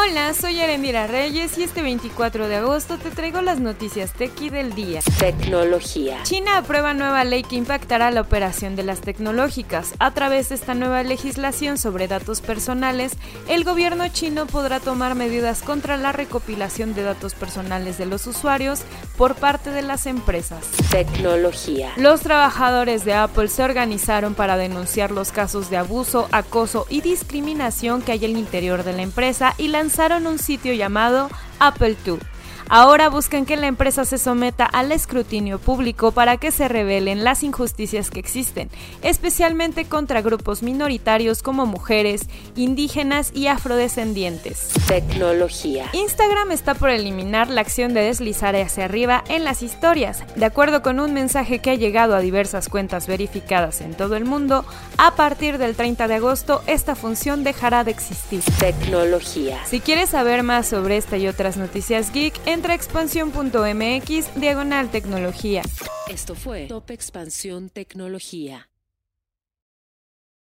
Hola, soy Erendira Reyes y este 24 de agosto te traigo las noticias tequi del día. Tecnología. China aprueba nueva ley que impactará la operación de las tecnológicas. A través de esta nueva legislación sobre datos personales, el gobierno chino podrá tomar medidas contra la recopilación de datos personales de los usuarios por parte de las empresas. Tecnología. Los trabajadores de Apple se organizaron para denunciar los casos de abuso, acoso y discriminación que hay en el interior de la empresa y la lanzaron un sitio llamado Apple II Ahora buscan que la empresa se someta al escrutinio público para que se revelen las injusticias que existen, especialmente contra grupos minoritarios como mujeres, indígenas y afrodescendientes. Tecnología. Instagram está por eliminar la acción de deslizar hacia arriba en las historias. De acuerdo con un mensaje que ha llegado a diversas cuentas verificadas en todo el mundo, a partir del 30 de agosto esta función dejará de existir. Tecnología. Si quieres saber más sobre esta y otras noticias geek, Entra expansión.mx diagonal tecnología. Esto fue Top Expansión Tecnología.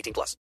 18 plus.